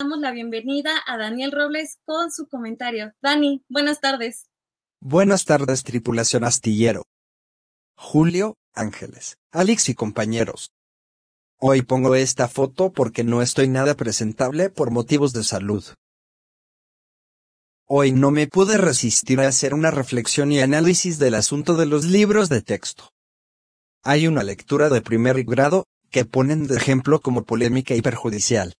Damos la bienvenida a Daniel Robles con su comentario. Dani, buenas tardes. Buenas tardes, tripulación astillero. Julio, Ángeles, Alex y compañeros. Hoy pongo esta foto porque no estoy nada presentable por motivos de salud. Hoy no me pude resistir a hacer una reflexión y análisis del asunto de los libros de texto. Hay una lectura de primer grado, que ponen de ejemplo como polémica y perjudicial.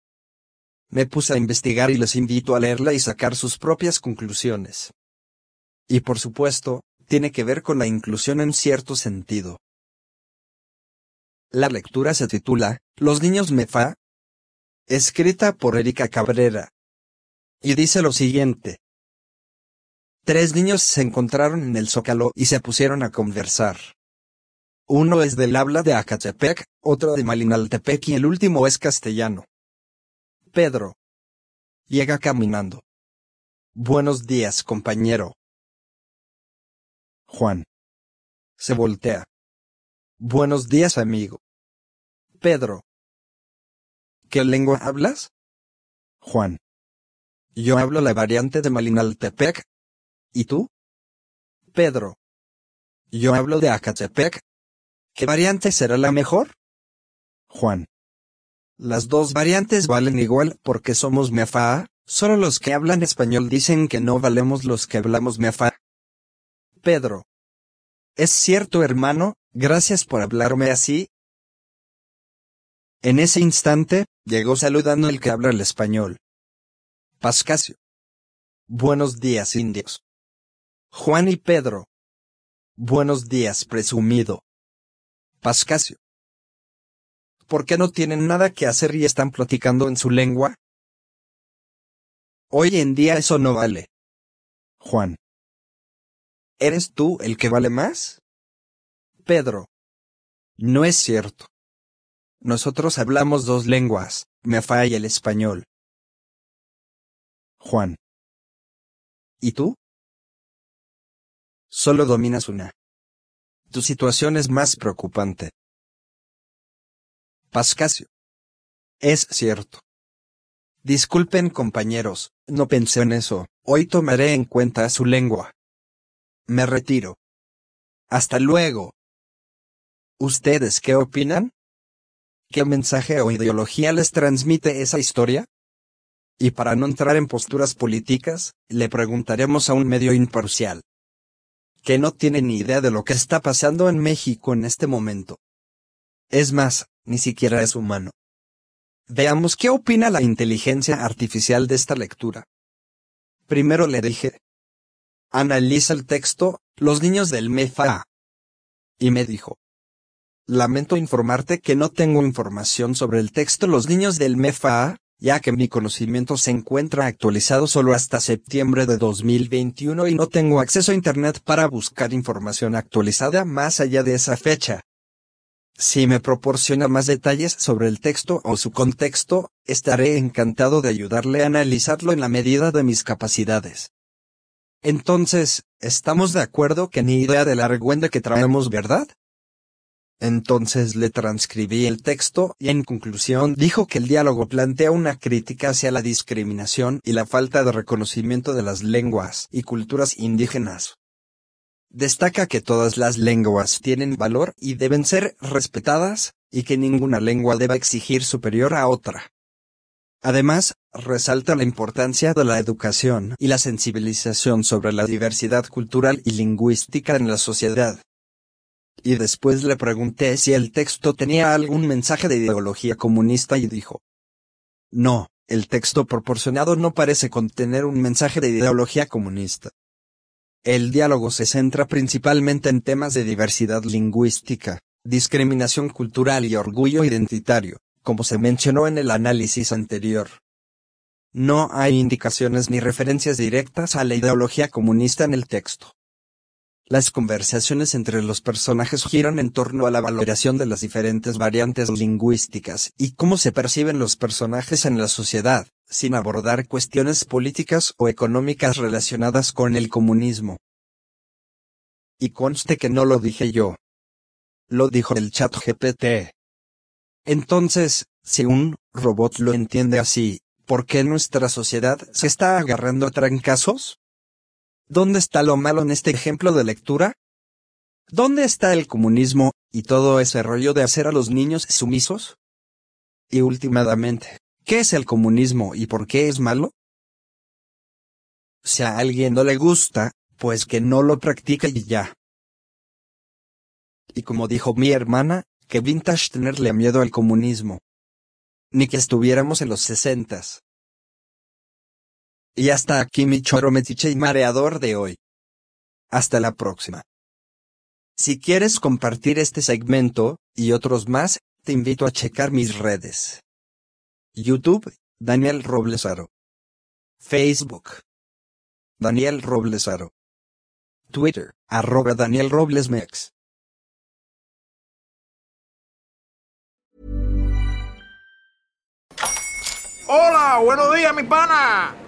Me puse a investigar y les invito a leerla y sacar sus propias conclusiones. Y por supuesto, tiene que ver con la inclusión en cierto sentido. La lectura se titula Los niños Mefa, escrita por Erika Cabrera. Y dice lo siguiente. Tres niños se encontraron en el zócalo y se pusieron a conversar. Uno es del habla de Acatepec, otro de Malinaltepec y el último es castellano. Pedro. Llega caminando. Buenos días, compañero. Juan. Se voltea. Buenos días, amigo. Pedro. ¿Qué lengua hablas? Juan. Yo hablo la variante de Malinaltepec. ¿Y tú? Pedro. Yo hablo de Acatepec. ¿Qué variante será la mejor? Juan. Las dos variantes valen igual porque somos mefa, solo los que hablan español dicen que no valemos los que hablamos mefa. Pedro. Es cierto, hermano, gracias por hablarme así. En ese instante, llegó saludando el que habla el español. Pascasio. Buenos días, indios. Juan y Pedro. Buenos días, presumido. Pascasio. ¿Por qué no tienen nada que hacer y están platicando en su lengua? Hoy en día eso no vale. Juan. ¿Eres tú el que vale más? Pedro. No es cierto. Nosotros hablamos dos lenguas, me falla el español. Juan. ¿Y tú? Solo dominas una. Tu situación es más preocupante. Pascasio. Es cierto. Disculpen compañeros, no pensé en eso, hoy tomaré en cuenta su lengua. Me retiro. Hasta luego. ¿Ustedes qué opinan? ¿Qué mensaje o ideología les transmite esa historia? Y para no entrar en posturas políticas, le preguntaremos a un medio imparcial. Que no tiene ni idea de lo que está pasando en México en este momento. Es más, ni siquiera es humano. Veamos qué opina la inteligencia artificial de esta lectura. Primero le dije. Analiza el texto, los niños del MEFA. Y me dijo. Lamento informarte que no tengo información sobre el texto Los niños del MEFA, ya que mi conocimiento se encuentra actualizado solo hasta septiembre de 2021 y no tengo acceso a Internet para buscar información actualizada más allá de esa fecha. Si me proporciona más detalles sobre el texto o su contexto, estaré encantado de ayudarle a analizarlo en la medida de mis capacidades. Entonces, ¿estamos de acuerdo que ni idea del argüende que traemos, verdad? Entonces le transcribí el texto y en conclusión dijo que el diálogo plantea una crítica hacia la discriminación y la falta de reconocimiento de las lenguas y culturas indígenas. Destaca que todas las lenguas tienen valor y deben ser respetadas, y que ninguna lengua deba exigir superior a otra. Además, resalta la importancia de la educación y la sensibilización sobre la diversidad cultural y lingüística en la sociedad. Y después le pregunté si el texto tenía algún mensaje de ideología comunista y dijo, no, el texto proporcionado no parece contener un mensaje de ideología comunista. El diálogo se centra principalmente en temas de diversidad lingüística, discriminación cultural y orgullo identitario, como se mencionó en el análisis anterior. No hay indicaciones ni referencias directas a la ideología comunista en el texto. Las conversaciones entre los personajes giran en torno a la valoración de las diferentes variantes lingüísticas y cómo se perciben los personajes en la sociedad, sin abordar cuestiones políticas o económicas relacionadas con el comunismo. Y conste que no lo dije yo. Lo dijo el chat GPT. Entonces, si un robot lo entiende así, ¿por qué nuestra sociedad se está agarrando a trancazos? ¿Dónde está lo malo en este ejemplo de lectura? ¿Dónde está el comunismo y todo ese rollo de hacer a los niños sumisos? Y últimamente, ¿qué es el comunismo y por qué es malo? Si a alguien no le gusta, pues que no lo practique y ya. Y como dijo mi hermana, que vintage tenerle miedo al comunismo. Ni que estuviéramos en los sesentas. Y hasta aquí mi choro metiche y mareador de hoy. Hasta la próxima. Si quieres compartir este segmento, y otros más, te invito a checar mis redes. YouTube, Daniel Roblesaro. Facebook. Daniel Roblesaro. Twitter, arroba Daniel Roblesmex. Hola, buenos días, mi pana.